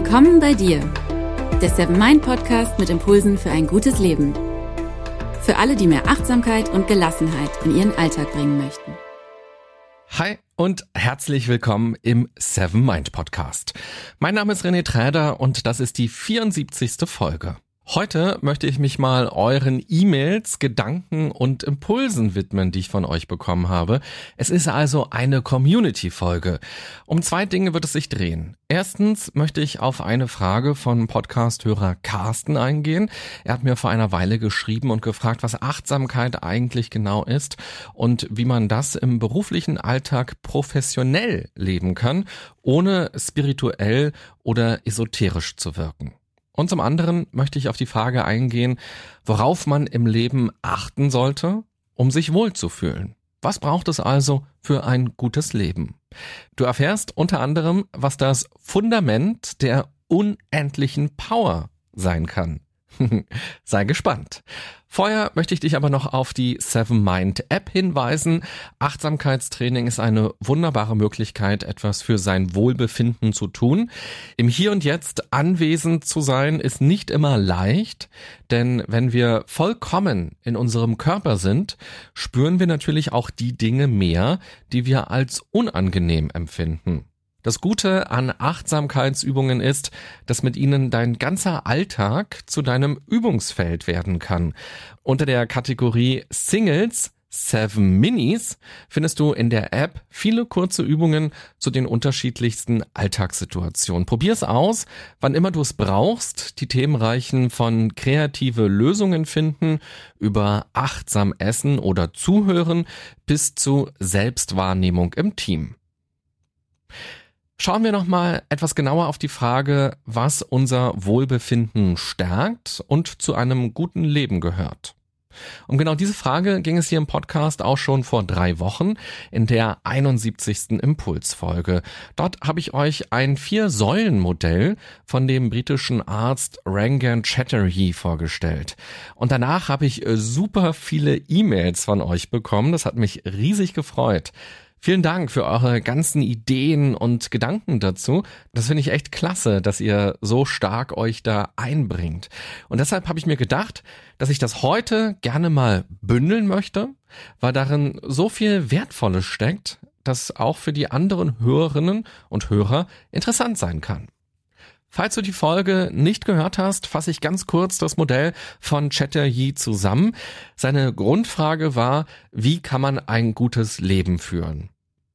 Willkommen bei dir, der Seven Mind Podcast mit Impulsen für ein gutes Leben. Für alle, die mehr Achtsamkeit und Gelassenheit in ihren Alltag bringen möchten. Hi und herzlich willkommen im Seven Mind Podcast. Mein Name ist René Träder und das ist die 74. Folge. Heute möchte ich mich mal euren E-Mails, Gedanken und Impulsen widmen, die ich von euch bekommen habe. Es ist also eine Community-Folge. Um zwei Dinge wird es sich drehen. Erstens möchte ich auf eine Frage von Podcast-Hörer Carsten eingehen. Er hat mir vor einer Weile geschrieben und gefragt, was Achtsamkeit eigentlich genau ist und wie man das im beruflichen Alltag professionell leben kann, ohne spirituell oder esoterisch zu wirken. Und zum anderen möchte ich auf die Frage eingehen, worauf man im Leben achten sollte, um sich wohlzufühlen. Was braucht es also für ein gutes Leben? Du erfährst unter anderem, was das Fundament der unendlichen Power sein kann. Sei gespannt. Vorher möchte ich dich aber noch auf die Seven Mind App hinweisen. Achtsamkeitstraining ist eine wunderbare Möglichkeit, etwas für sein Wohlbefinden zu tun. Im Hier und Jetzt anwesend zu sein, ist nicht immer leicht, denn wenn wir vollkommen in unserem Körper sind, spüren wir natürlich auch die Dinge mehr, die wir als unangenehm empfinden. Das Gute an Achtsamkeitsübungen ist, dass mit ihnen dein ganzer Alltag zu deinem Übungsfeld werden kann. Unter der Kategorie Singles Seven Minis findest du in der App viele kurze Übungen zu den unterschiedlichsten Alltagssituationen. Probier's aus, wann immer du es brauchst. Die Themen reichen von kreative Lösungen finden über achtsam essen oder zuhören bis zu Selbstwahrnehmung im Team. Schauen wir nochmal etwas genauer auf die Frage, was unser Wohlbefinden stärkt und zu einem guten Leben gehört. Um genau diese Frage ging es hier im Podcast auch schon vor drei Wochen in der 71. Impulsfolge. Dort habe ich euch ein Vier-Säulen-Modell von dem britischen Arzt Rangan Chatterjee vorgestellt. Und danach habe ich super viele E-Mails von euch bekommen. Das hat mich riesig gefreut. Vielen Dank für eure ganzen Ideen und Gedanken dazu. Das finde ich echt klasse, dass ihr so stark euch da einbringt. Und deshalb habe ich mir gedacht, dass ich das heute gerne mal bündeln möchte, weil darin so viel Wertvolles steckt, das auch für die anderen Hörerinnen und Hörer interessant sein kann. Falls du die Folge nicht gehört hast, fasse ich ganz kurz das Modell von Chatterjee zusammen. Seine Grundfrage war, wie kann man ein gutes Leben führen?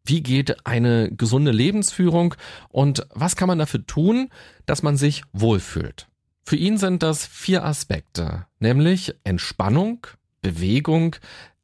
Wie geht eine gesunde Lebensführung und was kann man dafür tun, dass man sich wohlfühlt? Für ihn sind das vier Aspekte, nämlich Entspannung, Bewegung,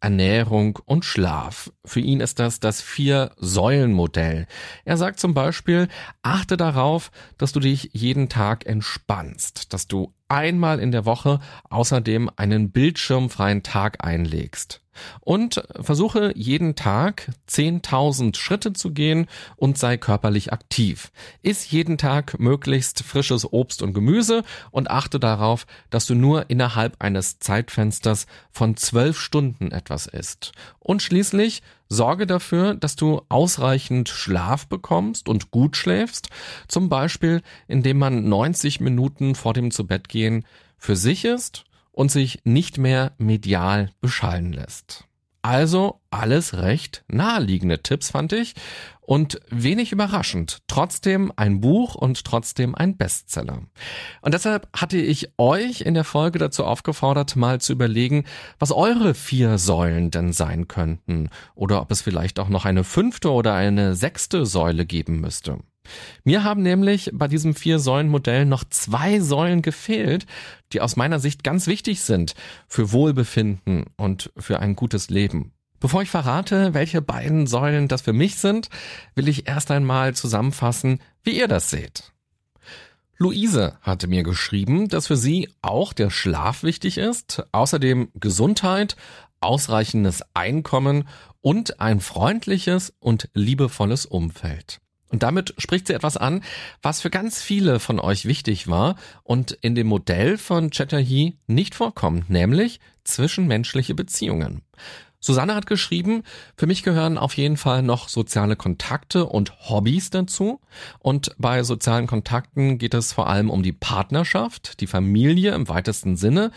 Ernährung und Schlaf. Für ihn ist das das Vier-Säulen-Modell. Er sagt zum Beispiel, achte darauf, dass du dich jeden Tag entspannst, dass du einmal in der Woche außerdem einen bildschirmfreien Tag einlegst. Und versuche jeden Tag 10.000 Schritte zu gehen und sei körperlich aktiv. Iss jeden Tag möglichst frisches Obst und Gemüse und achte darauf, dass du nur innerhalb eines Zeitfensters von zwölf Stunden etwas isst. Und schließlich sorge dafür, dass du ausreichend Schlaf bekommst und gut schläfst, zum Beispiel indem man 90 Minuten vor dem Zubettgehen für sich ist und sich nicht mehr medial beschallen lässt. Also alles recht naheliegende Tipps fand ich und wenig überraschend. Trotzdem ein Buch und trotzdem ein Bestseller. Und deshalb hatte ich euch in der Folge dazu aufgefordert, mal zu überlegen, was eure vier Säulen denn sein könnten oder ob es vielleicht auch noch eine fünfte oder eine sechste Säule geben müsste. Mir haben nämlich bei diesem Vier-Säulen-Modell noch zwei Säulen gefehlt, die aus meiner Sicht ganz wichtig sind für Wohlbefinden und für ein gutes Leben. Bevor ich verrate, welche beiden Säulen das für mich sind, will ich erst einmal zusammenfassen, wie ihr das seht. Luise hatte mir geschrieben, dass für sie auch der Schlaf wichtig ist, außerdem Gesundheit, ausreichendes Einkommen und ein freundliches und liebevolles Umfeld. Und damit spricht sie etwas an, was für ganz viele von euch wichtig war und in dem Modell von Chatterjee nicht vorkommt, nämlich zwischenmenschliche Beziehungen. Susanne hat geschrieben, für mich gehören auf jeden Fall noch soziale Kontakte und Hobbys dazu. Und bei sozialen Kontakten geht es vor allem um die Partnerschaft, die Familie im weitesten Sinne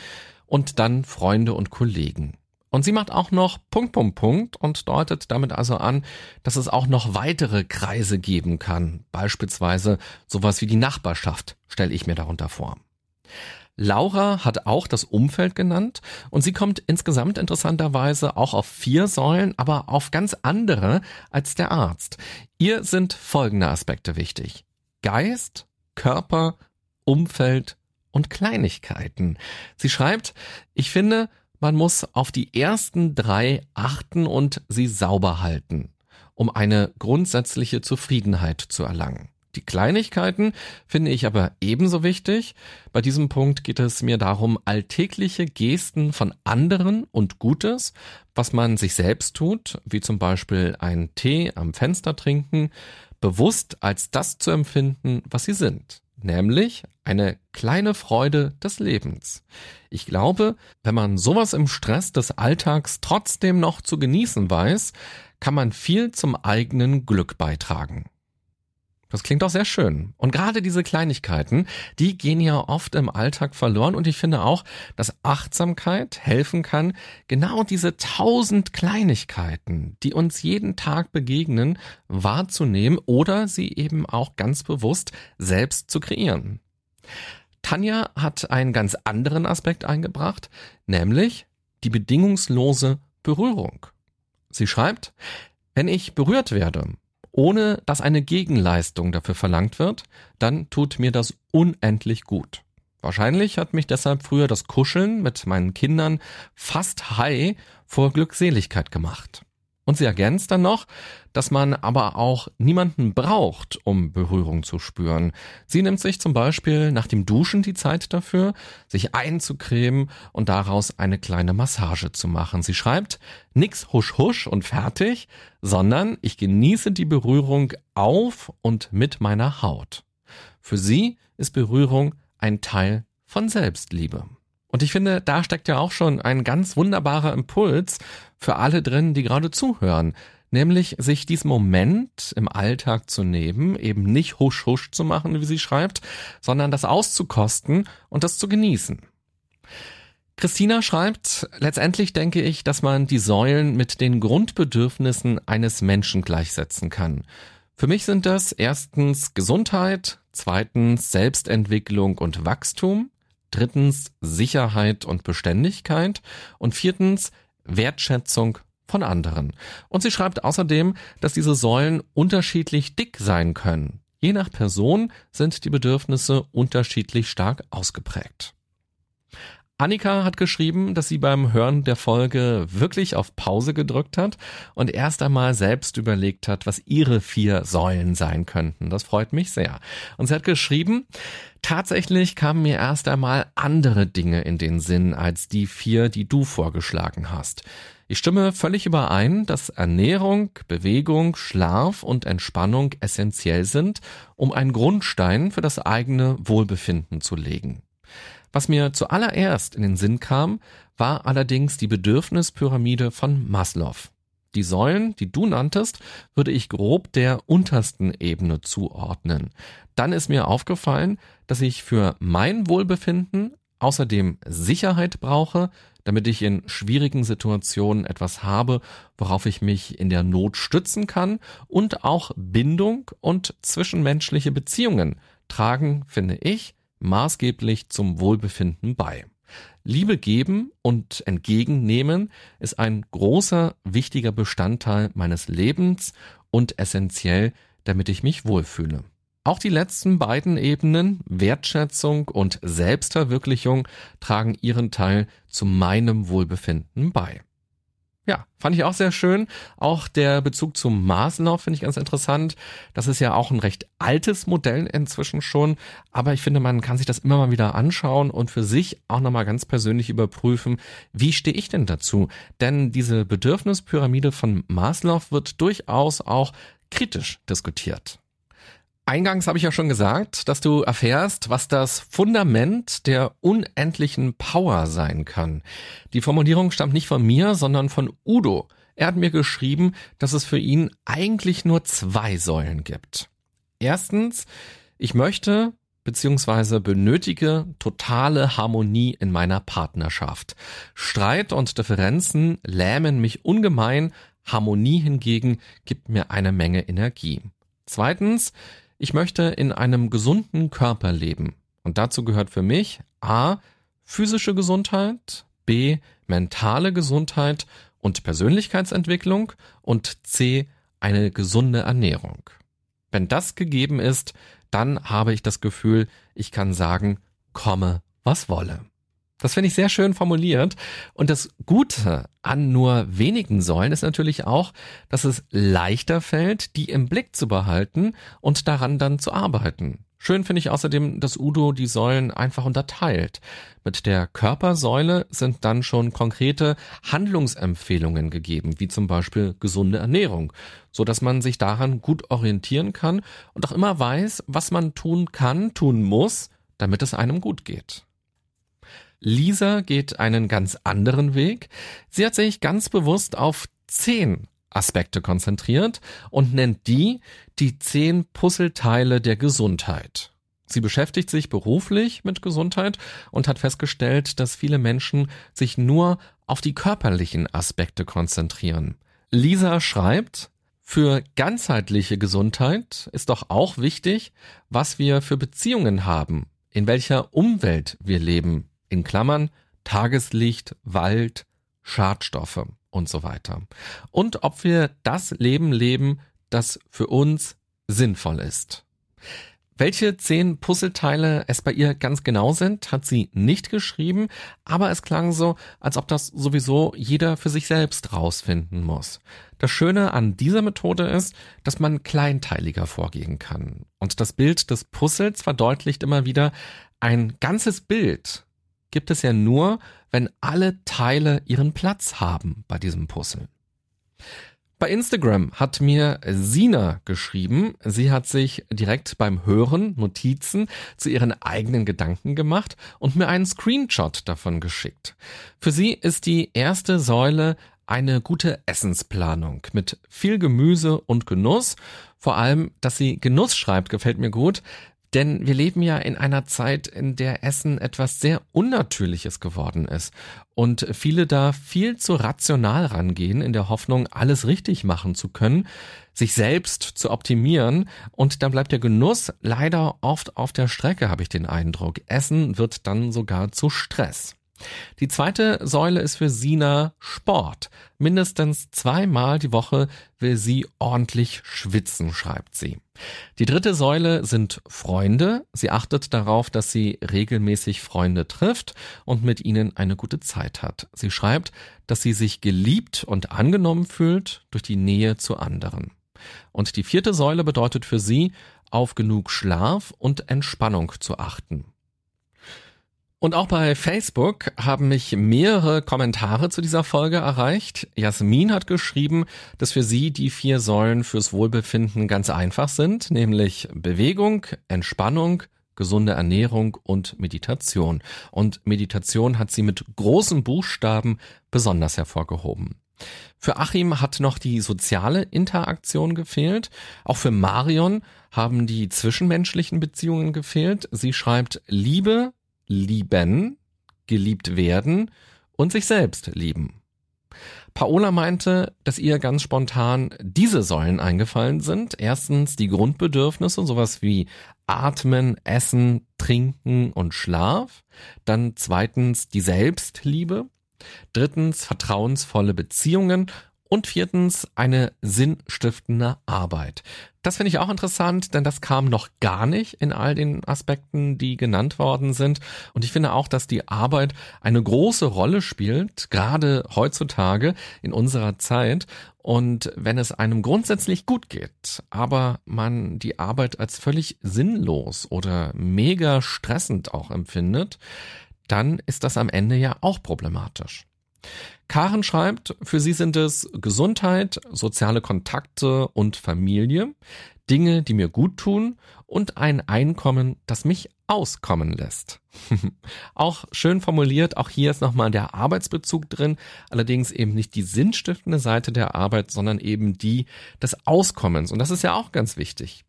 und dann Freunde und Kollegen. Und sie macht auch noch Punkt, Punkt, Punkt und deutet damit also an, dass es auch noch weitere Kreise geben kann. Beispielsweise sowas wie die Nachbarschaft, stelle ich mir darunter vor. Laura hat auch das Umfeld genannt und sie kommt insgesamt interessanterweise auch auf vier Säulen, aber auf ganz andere als der Arzt. Ihr sind folgende Aspekte wichtig. Geist, Körper, Umfeld und Kleinigkeiten. Sie schreibt, ich finde, man muss auf die ersten drei achten und sie sauber halten, um eine grundsätzliche Zufriedenheit zu erlangen. Die Kleinigkeiten finde ich aber ebenso wichtig. Bei diesem Punkt geht es mir darum, alltägliche Gesten von anderen und Gutes, was man sich selbst tut, wie zum Beispiel einen Tee am Fenster trinken, bewusst als das zu empfinden, was sie sind nämlich eine kleine Freude des Lebens. Ich glaube, wenn man sowas im Stress des Alltags trotzdem noch zu genießen weiß, kann man viel zum eigenen Glück beitragen. Das klingt auch sehr schön. Und gerade diese Kleinigkeiten, die gehen ja oft im Alltag verloren. Und ich finde auch, dass Achtsamkeit helfen kann, genau diese tausend Kleinigkeiten, die uns jeden Tag begegnen, wahrzunehmen oder sie eben auch ganz bewusst selbst zu kreieren. Tanja hat einen ganz anderen Aspekt eingebracht, nämlich die bedingungslose Berührung. Sie schreibt, wenn ich berührt werde, ohne dass eine Gegenleistung dafür verlangt wird, dann tut mir das unendlich gut. Wahrscheinlich hat mich deshalb früher das Kuscheln mit meinen Kindern fast high vor Glückseligkeit gemacht. Und sie ergänzt dann noch, dass man aber auch niemanden braucht, um Berührung zu spüren. Sie nimmt sich zum Beispiel nach dem Duschen die Zeit dafür, sich einzucremen und daraus eine kleine Massage zu machen. Sie schreibt, nix husch husch und fertig, sondern ich genieße die Berührung auf und mit meiner Haut. Für sie ist Berührung ein Teil von Selbstliebe. Und ich finde, da steckt ja auch schon ein ganz wunderbarer Impuls für alle drin, die gerade zuhören. Nämlich sich diesen Moment im Alltag zu nehmen, eben nicht husch husch zu machen, wie sie schreibt, sondern das auszukosten und das zu genießen. Christina schreibt, letztendlich denke ich, dass man die Säulen mit den Grundbedürfnissen eines Menschen gleichsetzen kann. Für mich sind das erstens Gesundheit, zweitens Selbstentwicklung und Wachstum, drittens Sicherheit und Beständigkeit und viertens Wertschätzung von anderen. Und sie schreibt außerdem, dass diese Säulen unterschiedlich dick sein können. Je nach Person sind die Bedürfnisse unterschiedlich stark ausgeprägt. Annika hat geschrieben, dass sie beim Hören der Folge wirklich auf Pause gedrückt hat und erst einmal selbst überlegt hat, was ihre vier Säulen sein könnten. Das freut mich sehr. Und sie hat geschrieben, tatsächlich kamen mir erst einmal andere Dinge in den Sinn als die vier, die du vorgeschlagen hast. Ich stimme völlig überein, dass Ernährung, Bewegung, Schlaf und Entspannung essentiell sind, um einen Grundstein für das eigene Wohlbefinden zu legen. Was mir zuallererst in den Sinn kam, war allerdings die Bedürfnispyramide von Maslow. Die Säulen, die du nanntest, würde ich grob der untersten Ebene zuordnen. Dann ist mir aufgefallen, dass ich für mein Wohlbefinden außerdem Sicherheit brauche, damit ich in schwierigen Situationen etwas habe, worauf ich mich in der Not stützen kann und auch Bindung und zwischenmenschliche Beziehungen tragen, finde ich, maßgeblich zum Wohlbefinden bei. Liebe geben und entgegennehmen ist ein großer, wichtiger Bestandteil meines Lebens und essentiell, damit ich mich wohlfühle. Auch die letzten beiden Ebenen, Wertschätzung und Selbstverwirklichung, tragen ihren Teil zu meinem Wohlbefinden bei. Ja, fand ich auch sehr schön. Auch der Bezug zum Maslow finde ich ganz interessant. Das ist ja auch ein recht altes Modell inzwischen schon. Aber ich finde, man kann sich das immer mal wieder anschauen und für sich auch nochmal ganz persönlich überprüfen, wie stehe ich denn dazu? Denn diese Bedürfnispyramide von Maslow wird durchaus auch kritisch diskutiert. Eingangs habe ich ja schon gesagt, dass du erfährst, was das Fundament der unendlichen Power sein kann. Die Formulierung stammt nicht von mir, sondern von Udo. Er hat mir geschrieben, dass es für ihn eigentlich nur zwei Säulen gibt. Erstens, ich möchte bzw. benötige totale Harmonie in meiner Partnerschaft. Streit und Differenzen lähmen mich ungemein, Harmonie hingegen gibt mir eine Menge Energie. Zweitens, ich möchte in einem gesunden Körper leben. Und dazu gehört für mich A. physische Gesundheit, B. mentale Gesundheit und Persönlichkeitsentwicklung und C. eine gesunde Ernährung. Wenn das gegeben ist, dann habe ich das Gefühl, ich kann sagen, komme, was wolle. Das finde ich sehr schön formuliert. Und das Gute an nur wenigen Säulen ist natürlich auch, dass es leichter fällt, die im Blick zu behalten und daran dann zu arbeiten. Schön finde ich außerdem, dass Udo die Säulen einfach unterteilt. Mit der Körpersäule sind dann schon konkrete Handlungsempfehlungen gegeben, wie zum Beispiel gesunde Ernährung, so dass man sich daran gut orientieren kann und auch immer weiß, was man tun kann, tun muss, damit es einem gut geht. Lisa geht einen ganz anderen Weg. Sie hat sich ganz bewusst auf zehn Aspekte konzentriert und nennt die die zehn Puzzleteile der Gesundheit. Sie beschäftigt sich beruflich mit Gesundheit und hat festgestellt, dass viele Menschen sich nur auf die körperlichen Aspekte konzentrieren. Lisa schreibt, für ganzheitliche Gesundheit ist doch auch wichtig, was wir für Beziehungen haben, in welcher Umwelt wir leben, in Klammern Tageslicht, Wald, Schadstoffe und so weiter. Und ob wir das Leben leben, das für uns sinnvoll ist. Welche zehn Puzzleteile es bei ihr ganz genau sind, hat sie nicht geschrieben, aber es klang so, als ob das sowieso jeder für sich selbst rausfinden muss. Das Schöne an dieser Methode ist, dass man kleinteiliger vorgehen kann. Und das Bild des Puzzles verdeutlicht immer wieder, ein ganzes Bild gibt es ja nur, wenn alle Teile ihren Platz haben bei diesem Puzzle. Bei Instagram hat mir Sina geschrieben, sie hat sich direkt beim Hören Notizen zu ihren eigenen Gedanken gemacht und mir einen Screenshot davon geschickt. Für sie ist die erste Säule eine gute Essensplanung mit viel Gemüse und Genuss. Vor allem, dass sie Genuss schreibt, gefällt mir gut. Denn wir leben ja in einer Zeit, in der Essen etwas sehr Unnatürliches geworden ist und viele da viel zu rational rangehen, in der Hoffnung, alles richtig machen zu können, sich selbst zu optimieren und dann bleibt der Genuss leider oft auf der Strecke, habe ich den Eindruck. Essen wird dann sogar zu Stress. Die zweite Säule ist für Sina Sport. Mindestens zweimal die Woche will sie ordentlich schwitzen, schreibt sie. Die dritte Säule sind Freunde. Sie achtet darauf, dass sie regelmäßig Freunde trifft und mit ihnen eine gute Zeit hat. Sie schreibt, dass sie sich geliebt und angenommen fühlt durch die Nähe zu anderen. Und die vierte Säule bedeutet für sie, auf genug Schlaf und Entspannung zu achten. Und auch bei Facebook haben mich mehrere Kommentare zu dieser Folge erreicht. Jasmin hat geschrieben, dass für sie die vier Säulen fürs Wohlbefinden ganz einfach sind, nämlich Bewegung, Entspannung, gesunde Ernährung und Meditation. Und Meditation hat sie mit großen Buchstaben besonders hervorgehoben. Für Achim hat noch die soziale Interaktion gefehlt. Auch für Marion haben die zwischenmenschlichen Beziehungen gefehlt. Sie schreibt Liebe, lieben, geliebt werden und sich selbst lieben. Paola meinte, dass ihr ganz spontan diese Säulen eingefallen sind. Erstens die Grundbedürfnisse, sowas wie Atmen, Essen, Trinken und Schlaf. Dann zweitens die Selbstliebe. Drittens vertrauensvolle Beziehungen und viertens eine sinnstiftende Arbeit. Das finde ich auch interessant, denn das kam noch gar nicht in all den Aspekten, die genannt worden sind. Und ich finde auch, dass die Arbeit eine große Rolle spielt, gerade heutzutage in unserer Zeit. Und wenn es einem grundsätzlich gut geht, aber man die Arbeit als völlig sinnlos oder mega stressend auch empfindet, dann ist das am Ende ja auch problematisch. Karen schreibt, für sie sind es Gesundheit, soziale Kontakte und Familie. Dinge, die mir gut tun und ein Einkommen, das mich auskommen lässt. auch schön formuliert, auch hier ist nochmal der Arbeitsbezug drin, allerdings eben nicht die sinnstiftende Seite der Arbeit, sondern eben die des Auskommens. Und das ist ja auch ganz wichtig.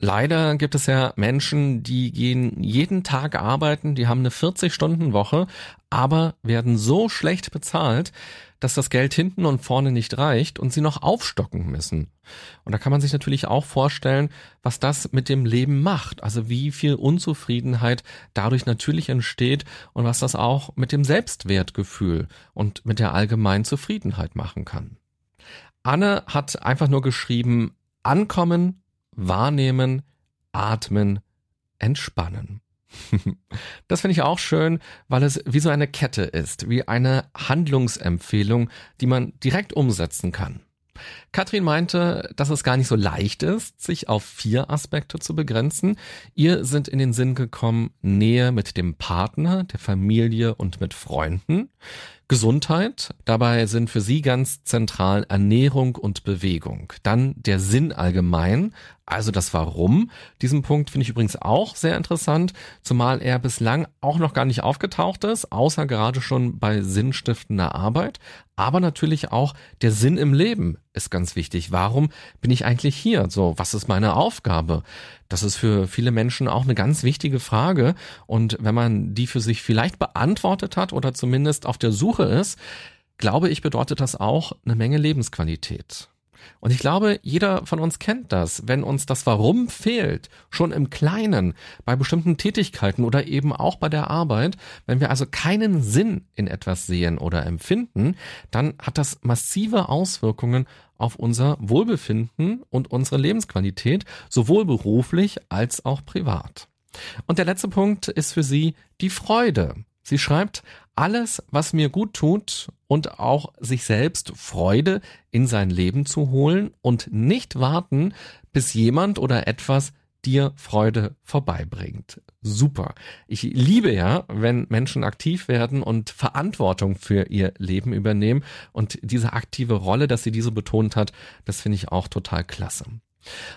Leider gibt es ja Menschen, die gehen jeden Tag arbeiten, die haben eine 40-Stunden-Woche, aber werden so schlecht bezahlt, dass das Geld hinten und vorne nicht reicht und sie noch aufstocken müssen. Und da kann man sich natürlich auch vorstellen, was das mit dem Leben macht, also wie viel Unzufriedenheit dadurch natürlich entsteht und was das auch mit dem Selbstwertgefühl und mit der allgemeinen Zufriedenheit machen kann. Anne hat einfach nur geschrieben, ankommen, wahrnehmen, atmen, entspannen. Das finde ich auch schön, weil es wie so eine Kette ist, wie eine Handlungsempfehlung, die man direkt umsetzen kann. Katrin meinte, dass es gar nicht so leicht ist, sich auf vier Aspekte zu begrenzen. Ihr sind in den Sinn gekommen Nähe mit dem Partner, der Familie und mit Freunden. Gesundheit. Dabei sind für sie ganz zentral Ernährung und Bewegung. Dann der Sinn allgemein, also das Warum. Diesen Punkt finde ich übrigens auch sehr interessant, zumal er bislang auch noch gar nicht aufgetaucht ist, außer gerade schon bei sinnstiftender Arbeit. Aber natürlich auch der Sinn im Leben ist ganz wichtig. Warum bin ich eigentlich hier? So, was ist meine Aufgabe? Das ist für viele Menschen auch eine ganz wichtige Frage. Und wenn man die für sich vielleicht beantwortet hat oder zumindest auf der Suche ist, glaube ich, bedeutet das auch eine Menge Lebensqualität. Und ich glaube, jeder von uns kennt das, wenn uns das Warum fehlt, schon im Kleinen, bei bestimmten Tätigkeiten oder eben auch bei der Arbeit, wenn wir also keinen Sinn in etwas sehen oder empfinden, dann hat das massive Auswirkungen auf unser Wohlbefinden und unsere Lebensqualität, sowohl beruflich als auch privat. Und der letzte Punkt ist für sie die Freude. Sie schreibt, alles, was mir gut tut und auch sich selbst Freude in sein Leben zu holen und nicht warten, bis jemand oder etwas dir Freude vorbeibringt. Super. Ich liebe ja, wenn Menschen aktiv werden und Verantwortung für ihr Leben übernehmen und diese aktive Rolle, dass sie diese betont hat, das finde ich auch total klasse.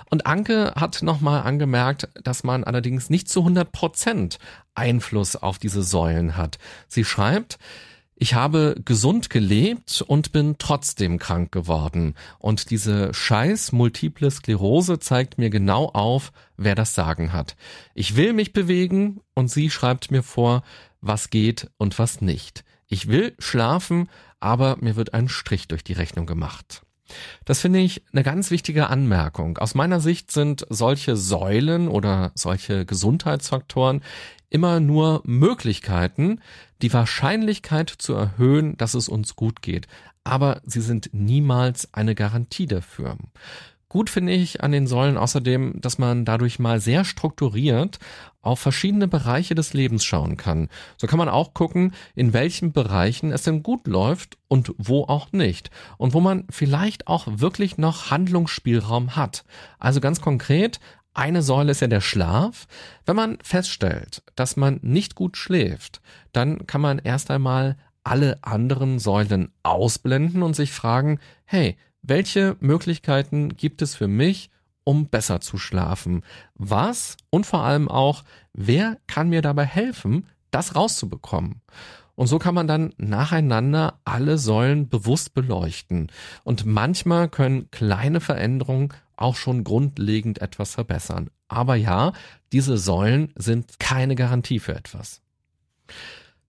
Und Anke hat nochmal angemerkt, dass man allerdings nicht zu 100 Prozent Einfluss auf diese Säulen hat. Sie schreibt, ich habe gesund gelebt und bin trotzdem krank geworden. Und diese scheiß multiple Sklerose zeigt mir genau auf, wer das Sagen hat. Ich will mich bewegen und sie schreibt mir vor, was geht und was nicht. Ich will schlafen, aber mir wird ein Strich durch die Rechnung gemacht. Das finde ich eine ganz wichtige Anmerkung. Aus meiner Sicht sind solche Säulen oder solche Gesundheitsfaktoren immer nur Möglichkeiten, die Wahrscheinlichkeit zu erhöhen, dass es uns gut geht. Aber sie sind niemals eine Garantie dafür. Gut finde ich an den Säulen außerdem, dass man dadurch mal sehr strukturiert auf verschiedene Bereiche des Lebens schauen kann. So kann man auch gucken, in welchen Bereichen es denn gut läuft und wo auch nicht. Und wo man vielleicht auch wirklich noch Handlungsspielraum hat. Also ganz konkret, eine Säule ist ja der Schlaf. Wenn man feststellt, dass man nicht gut schläft, dann kann man erst einmal alle anderen Säulen ausblenden und sich fragen, hey, welche Möglichkeiten gibt es für mich, um besser zu schlafen? Was und vor allem auch, wer kann mir dabei helfen, das rauszubekommen? Und so kann man dann nacheinander alle Säulen bewusst beleuchten. Und manchmal können kleine Veränderungen auch schon grundlegend etwas verbessern. Aber ja, diese Säulen sind keine Garantie für etwas.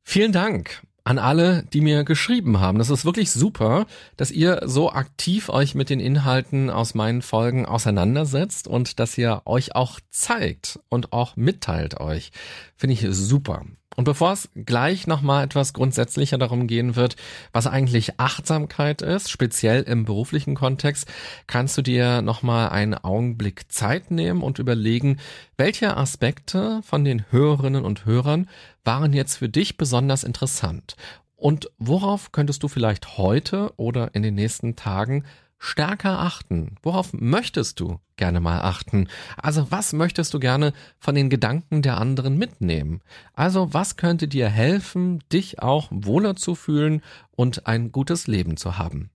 Vielen Dank an alle, die mir geschrieben haben. Das ist wirklich super, dass ihr so aktiv euch mit den Inhalten aus meinen Folgen auseinandersetzt und dass ihr euch auch zeigt und auch mitteilt euch. Finde ich super. Und bevor es gleich nochmal etwas grundsätzlicher darum gehen wird, was eigentlich Achtsamkeit ist, speziell im beruflichen Kontext, kannst du dir nochmal einen Augenblick Zeit nehmen und überlegen, welche Aspekte von den Hörerinnen und Hörern waren jetzt für dich besonders interessant und worauf könntest du vielleicht heute oder in den nächsten Tagen stärker achten? Worauf möchtest du gerne mal achten? Also was möchtest du gerne von den Gedanken der anderen mitnehmen? Also was könnte dir helfen, dich auch wohler zu fühlen und ein gutes Leben zu haben?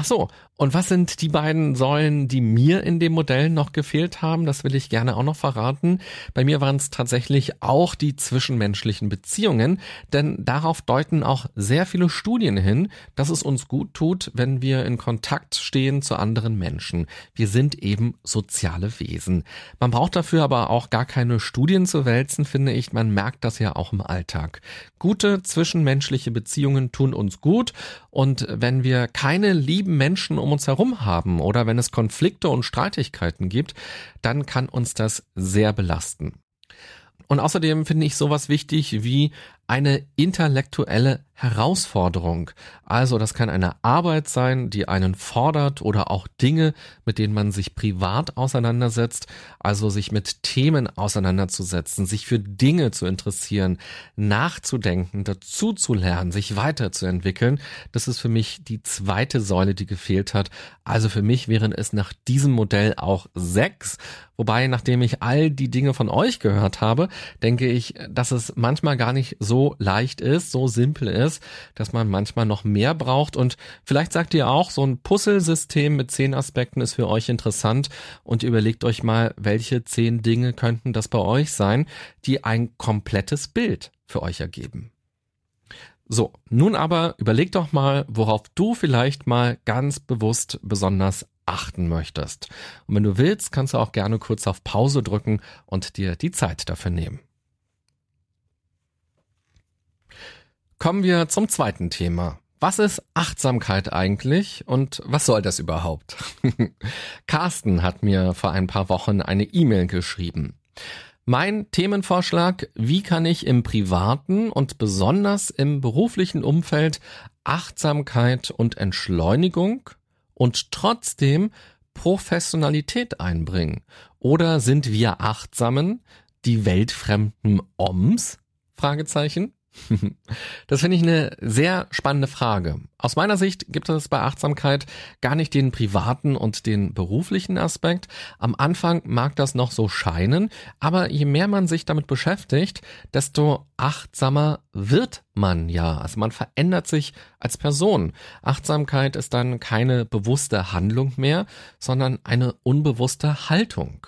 Ach so, und was sind die beiden Säulen, die mir in dem Modell noch gefehlt haben? Das will ich gerne auch noch verraten. Bei mir waren es tatsächlich auch die zwischenmenschlichen Beziehungen, denn darauf deuten auch sehr viele Studien hin, dass es uns gut tut, wenn wir in Kontakt stehen zu anderen Menschen. Wir sind eben soziale Wesen. Man braucht dafür aber auch gar keine Studien zu wälzen, finde ich. Man merkt das ja auch im Alltag. Gute zwischenmenschliche Beziehungen tun uns gut und wenn wir keine lieben Menschen um uns herum haben oder wenn es Konflikte und Streitigkeiten gibt, dann kann uns das sehr belasten. Und außerdem finde ich sowas wichtig wie eine intellektuelle Herausforderung. Also das kann eine Arbeit sein, die einen fordert oder auch Dinge, mit denen man sich privat auseinandersetzt, also sich mit Themen auseinanderzusetzen, sich für Dinge zu interessieren, nachzudenken, dazu sich weiterzuentwickeln. Das ist für mich die zweite Säule, die gefehlt hat. Also für mich wären es nach diesem Modell auch sechs. Wobei, nachdem ich all die Dinge von euch gehört habe, denke ich, dass es manchmal gar nicht so so leicht ist, so simpel ist, dass man manchmal noch mehr braucht. Und vielleicht sagt ihr auch, so ein Puzzlesystem mit zehn Aspekten ist für euch interessant und überlegt euch mal, welche zehn Dinge könnten das bei euch sein, die ein komplettes Bild für euch ergeben. So, nun aber überleg doch mal, worauf du vielleicht mal ganz bewusst besonders achten möchtest. Und wenn du willst, kannst du auch gerne kurz auf Pause drücken und dir die Zeit dafür nehmen. Kommen wir zum zweiten Thema. Was ist Achtsamkeit eigentlich und was soll das überhaupt? Carsten hat mir vor ein paar Wochen eine E-Mail geschrieben. Mein Themenvorschlag, wie kann ich im privaten und besonders im beruflichen Umfeld Achtsamkeit und Entschleunigung und trotzdem Professionalität einbringen? Oder sind wir Achtsamen die weltfremden Oms? Fragezeichen. Das finde ich eine sehr spannende Frage. Aus meiner Sicht gibt es bei Achtsamkeit gar nicht den privaten und den beruflichen Aspekt. Am Anfang mag das noch so scheinen, aber je mehr man sich damit beschäftigt, desto achtsamer wird man ja. Also man verändert sich als Person. Achtsamkeit ist dann keine bewusste Handlung mehr, sondern eine unbewusste Haltung.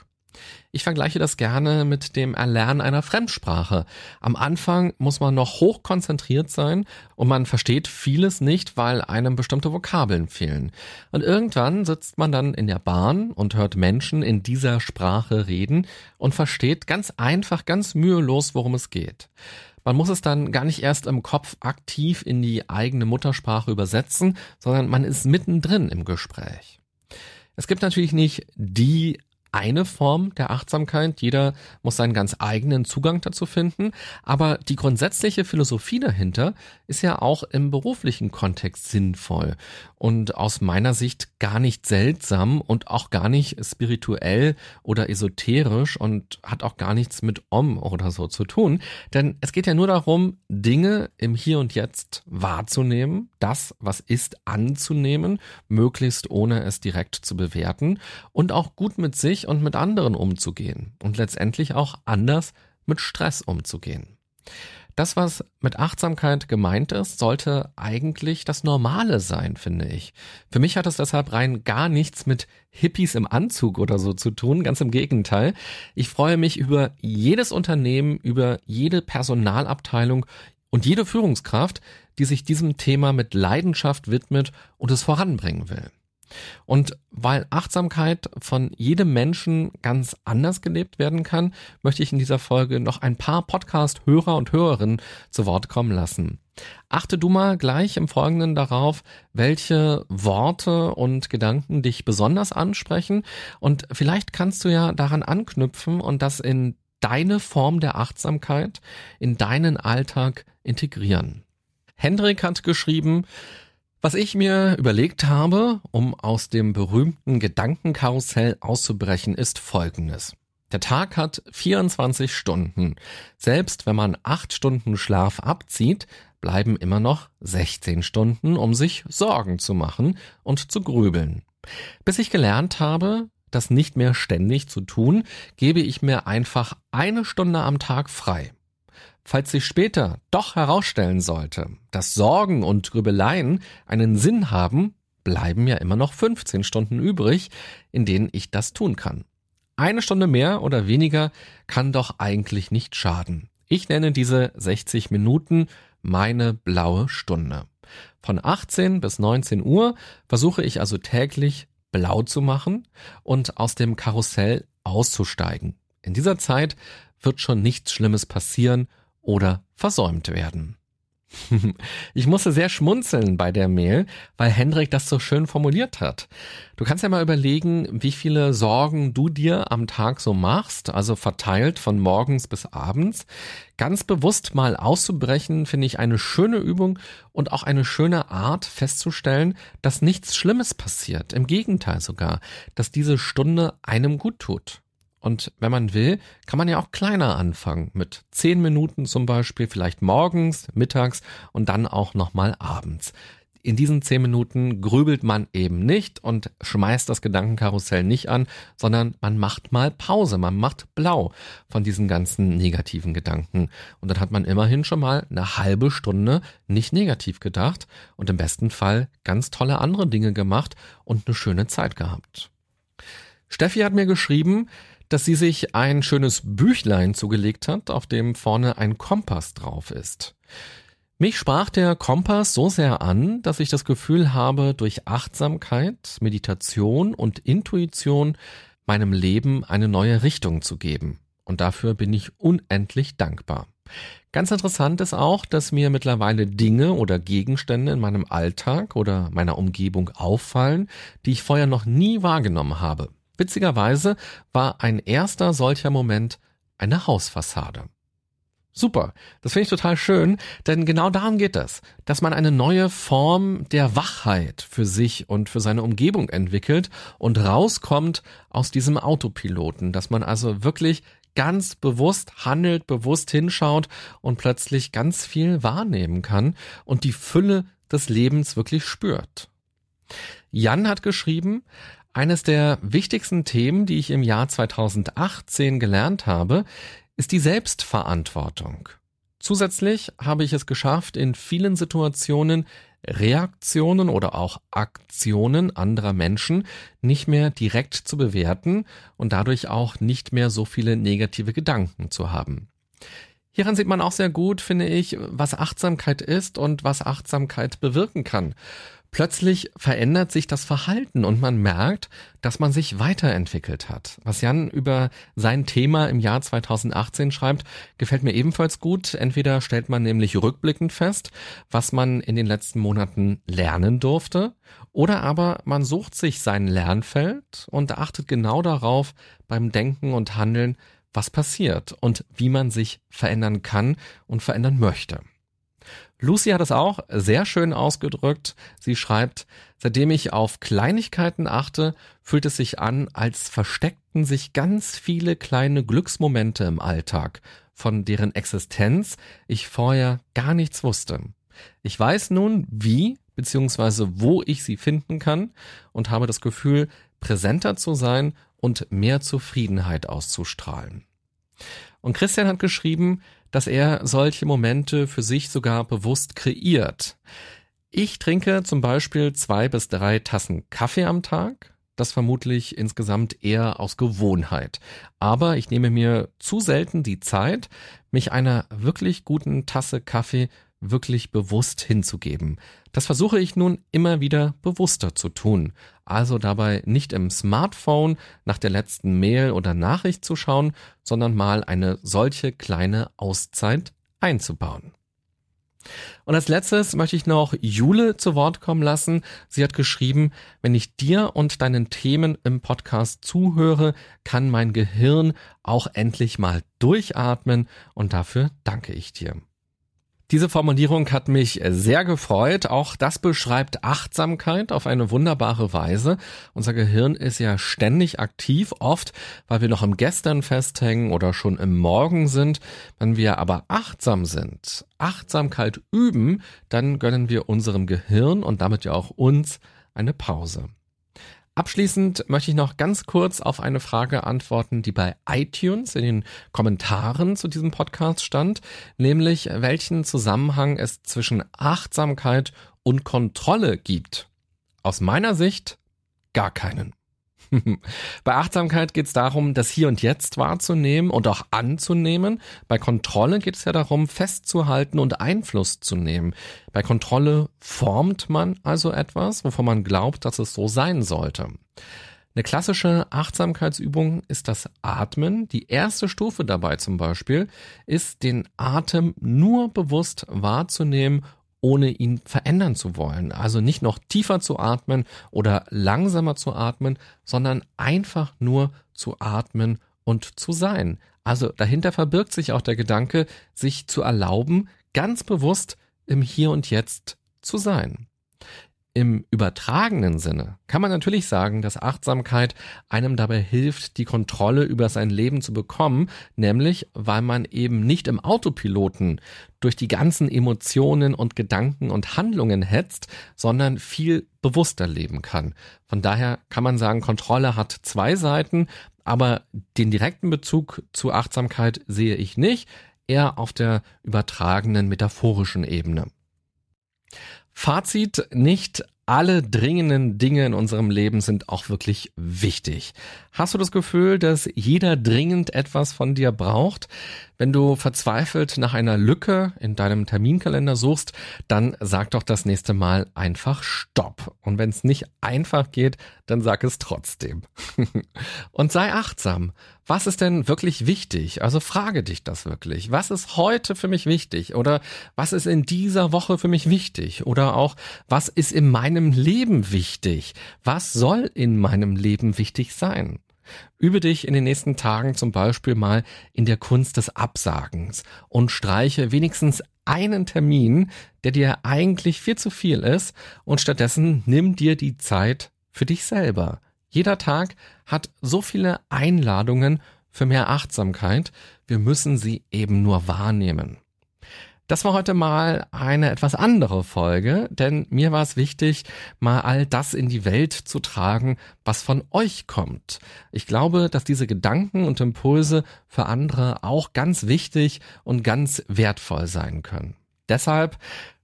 Ich vergleiche das gerne mit dem Erlernen einer Fremdsprache. Am Anfang muss man noch hoch konzentriert sein und man versteht vieles nicht, weil einem bestimmte Vokabeln fehlen. Und irgendwann sitzt man dann in der Bahn und hört Menschen in dieser Sprache reden und versteht ganz einfach, ganz mühelos, worum es geht. Man muss es dann gar nicht erst im Kopf aktiv in die eigene Muttersprache übersetzen, sondern man ist mittendrin im Gespräch. Es gibt natürlich nicht die eine Form der Achtsamkeit. Jeder muss seinen ganz eigenen Zugang dazu finden. Aber die grundsätzliche Philosophie dahinter ist ja auch im beruflichen Kontext sinnvoll und aus meiner Sicht gar nicht seltsam und auch gar nicht spirituell oder esoterisch und hat auch gar nichts mit Om oder so zu tun. Denn es geht ja nur darum, Dinge im Hier und Jetzt wahrzunehmen, das, was ist, anzunehmen, möglichst ohne es direkt zu bewerten und auch gut mit sich sich und mit anderen umzugehen und letztendlich auch anders mit Stress umzugehen. Das, was mit Achtsamkeit gemeint ist, sollte eigentlich das Normale sein, finde ich. Für mich hat es deshalb rein gar nichts mit Hippies im Anzug oder so zu tun, ganz im Gegenteil. Ich freue mich über jedes Unternehmen, über jede Personalabteilung und jede Führungskraft, die sich diesem Thema mit Leidenschaft widmet und es voranbringen will. Und weil Achtsamkeit von jedem Menschen ganz anders gelebt werden kann, möchte ich in dieser Folge noch ein paar Podcast-Hörer und Hörerinnen zu Wort kommen lassen. Achte du mal gleich im Folgenden darauf, welche Worte und Gedanken dich besonders ansprechen und vielleicht kannst du ja daran anknüpfen und das in deine Form der Achtsamkeit, in deinen Alltag integrieren. Hendrik hat geschrieben, was ich mir überlegt habe, um aus dem berühmten Gedankenkarussell auszubrechen, ist Folgendes. Der Tag hat 24 Stunden. Selbst wenn man 8 Stunden Schlaf abzieht, bleiben immer noch 16 Stunden, um sich Sorgen zu machen und zu grübeln. Bis ich gelernt habe, das nicht mehr ständig zu tun, gebe ich mir einfach eine Stunde am Tag frei. Falls sich später doch herausstellen sollte, dass Sorgen und Grübeleien einen Sinn haben, bleiben ja immer noch 15 Stunden übrig, in denen ich das tun kann. Eine Stunde mehr oder weniger kann doch eigentlich nicht schaden. Ich nenne diese 60 Minuten meine blaue Stunde. Von 18 bis 19 Uhr versuche ich also täglich blau zu machen und aus dem Karussell auszusteigen. In dieser Zeit wird schon nichts Schlimmes passieren oder versäumt werden. Ich musste sehr schmunzeln bei der Mail, weil Hendrik das so schön formuliert hat. Du kannst ja mal überlegen, wie viele Sorgen du dir am Tag so machst, also verteilt von morgens bis abends. Ganz bewusst mal auszubrechen, finde ich eine schöne Übung und auch eine schöne Art festzustellen, dass nichts Schlimmes passiert. Im Gegenteil sogar, dass diese Stunde einem gut tut. Und wenn man will, kann man ja auch kleiner anfangen. Mit zehn Minuten zum Beispiel, vielleicht morgens, mittags und dann auch nochmal abends. In diesen zehn Minuten grübelt man eben nicht und schmeißt das Gedankenkarussell nicht an, sondern man macht mal Pause, man macht blau von diesen ganzen negativen Gedanken. Und dann hat man immerhin schon mal eine halbe Stunde nicht negativ gedacht und im besten Fall ganz tolle andere Dinge gemacht und eine schöne Zeit gehabt. Steffi hat mir geschrieben, dass sie sich ein schönes Büchlein zugelegt hat, auf dem vorne ein Kompass drauf ist. Mich sprach der Kompass so sehr an, dass ich das Gefühl habe, durch Achtsamkeit, Meditation und Intuition meinem Leben eine neue Richtung zu geben. Und dafür bin ich unendlich dankbar. Ganz interessant ist auch, dass mir mittlerweile Dinge oder Gegenstände in meinem Alltag oder meiner Umgebung auffallen, die ich vorher noch nie wahrgenommen habe. Witzigerweise war ein erster solcher Moment eine Hausfassade. Super, das finde ich total schön, denn genau darum geht es, dass man eine neue Form der Wachheit für sich und für seine Umgebung entwickelt und rauskommt aus diesem Autopiloten, dass man also wirklich ganz bewusst handelt, bewusst hinschaut und plötzlich ganz viel wahrnehmen kann und die Fülle des Lebens wirklich spürt. Jan hat geschrieben, eines der wichtigsten Themen, die ich im Jahr 2018 gelernt habe, ist die Selbstverantwortung. Zusätzlich habe ich es geschafft, in vielen Situationen Reaktionen oder auch Aktionen anderer Menschen nicht mehr direkt zu bewerten und dadurch auch nicht mehr so viele negative Gedanken zu haben. Hieran sieht man auch sehr gut, finde ich, was Achtsamkeit ist und was Achtsamkeit bewirken kann. Plötzlich verändert sich das Verhalten und man merkt, dass man sich weiterentwickelt hat. Was Jan über sein Thema im Jahr 2018 schreibt, gefällt mir ebenfalls gut. Entweder stellt man nämlich rückblickend fest, was man in den letzten Monaten lernen durfte, oder aber man sucht sich sein Lernfeld und achtet genau darauf beim Denken und Handeln, was passiert und wie man sich verändern kann und verändern möchte. Lucy hat es auch sehr schön ausgedrückt. Sie schreibt, seitdem ich auf Kleinigkeiten achte, fühlt es sich an, als versteckten sich ganz viele kleine Glücksmomente im Alltag, von deren Existenz ich vorher gar nichts wusste. Ich weiß nun, wie bzw. wo ich sie finden kann und habe das Gefühl, präsenter zu sein und mehr Zufriedenheit auszustrahlen. Und Christian hat geschrieben, dass er solche Momente für sich sogar bewusst kreiert. Ich trinke zum Beispiel zwei bis drei Tassen Kaffee am Tag. Das vermutlich insgesamt eher aus Gewohnheit. Aber ich nehme mir zu selten die Zeit, mich einer wirklich guten Tasse Kaffee wirklich bewusst hinzugeben. Das versuche ich nun immer wieder bewusster zu tun. Also dabei nicht im Smartphone nach der letzten Mail oder Nachricht zu schauen, sondern mal eine solche kleine Auszeit einzubauen. Und als letztes möchte ich noch Jule zu Wort kommen lassen. Sie hat geschrieben, wenn ich dir und deinen Themen im Podcast zuhöre, kann mein Gehirn auch endlich mal durchatmen und dafür danke ich dir. Diese Formulierung hat mich sehr gefreut. Auch das beschreibt Achtsamkeit auf eine wunderbare Weise. Unser Gehirn ist ja ständig aktiv, oft weil wir noch im Gestern festhängen oder schon im Morgen sind. Wenn wir aber achtsam sind, Achtsamkeit üben, dann gönnen wir unserem Gehirn und damit ja auch uns eine Pause. Abschließend möchte ich noch ganz kurz auf eine Frage antworten, die bei iTunes in den Kommentaren zu diesem Podcast stand, nämlich welchen Zusammenhang es zwischen Achtsamkeit und Kontrolle gibt. Aus meiner Sicht gar keinen. Bei Achtsamkeit geht es darum, das Hier und Jetzt wahrzunehmen und auch anzunehmen. Bei Kontrolle geht es ja darum, festzuhalten und Einfluss zu nehmen. Bei Kontrolle formt man also etwas, wovon man glaubt, dass es so sein sollte. Eine klassische Achtsamkeitsübung ist das Atmen. Die erste Stufe dabei zum Beispiel ist, den Atem nur bewusst wahrzunehmen ohne ihn verändern zu wollen. Also nicht noch tiefer zu atmen oder langsamer zu atmen, sondern einfach nur zu atmen und zu sein. Also dahinter verbirgt sich auch der Gedanke, sich zu erlauben, ganz bewusst im Hier und Jetzt zu sein. Im übertragenen Sinne kann man natürlich sagen, dass Achtsamkeit einem dabei hilft, die Kontrolle über sein Leben zu bekommen, nämlich weil man eben nicht im Autopiloten durch die ganzen Emotionen und Gedanken und Handlungen hetzt, sondern viel bewusster leben kann. Von daher kann man sagen, Kontrolle hat zwei Seiten, aber den direkten Bezug zu Achtsamkeit sehe ich nicht, eher auf der übertragenen metaphorischen Ebene. Fazit, nicht alle dringenden Dinge in unserem Leben sind auch wirklich wichtig. Hast du das Gefühl, dass jeder dringend etwas von dir braucht? Wenn du verzweifelt nach einer Lücke in deinem Terminkalender suchst, dann sag doch das nächste Mal einfach Stopp. Und wenn es nicht einfach geht, dann sag es trotzdem. Und sei achtsam. Was ist denn wirklich wichtig? Also frage dich das wirklich. Was ist heute für mich wichtig? Oder was ist in dieser Woche für mich wichtig? Oder auch, was ist in meinem Leben wichtig? Was soll in meinem Leben wichtig sein? Übe dich in den nächsten Tagen zum Beispiel mal in der Kunst des Absagens und streiche wenigstens einen Termin, der dir eigentlich viel zu viel ist und stattdessen nimm dir die Zeit für dich selber. Jeder Tag hat so viele Einladungen für mehr Achtsamkeit, wir müssen sie eben nur wahrnehmen. Das war heute mal eine etwas andere Folge, denn mir war es wichtig, mal all das in die Welt zu tragen, was von euch kommt. Ich glaube, dass diese Gedanken und Impulse für andere auch ganz wichtig und ganz wertvoll sein können. Deshalb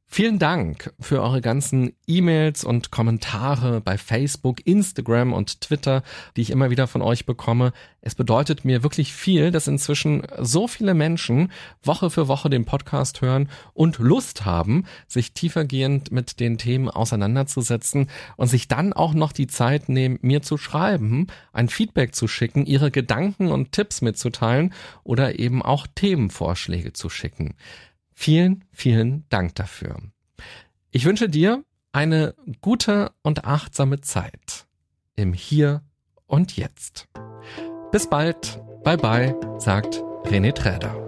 Vielen Dank für eure ganzen E-Mails und Kommentare bei Facebook, Instagram und Twitter, die ich immer wieder von euch bekomme. Es bedeutet mir wirklich viel, dass inzwischen so viele Menschen Woche für Woche den Podcast hören und Lust haben, sich tiefergehend mit den Themen auseinanderzusetzen und sich dann auch noch die Zeit nehmen, mir zu schreiben, ein Feedback zu schicken, ihre Gedanken und Tipps mitzuteilen oder eben auch Themenvorschläge zu schicken. Vielen, vielen Dank dafür. Ich wünsche dir eine gute und achtsame Zeit im Hier und Jetzt. Bis bald. Bye bye, sagt René Träder.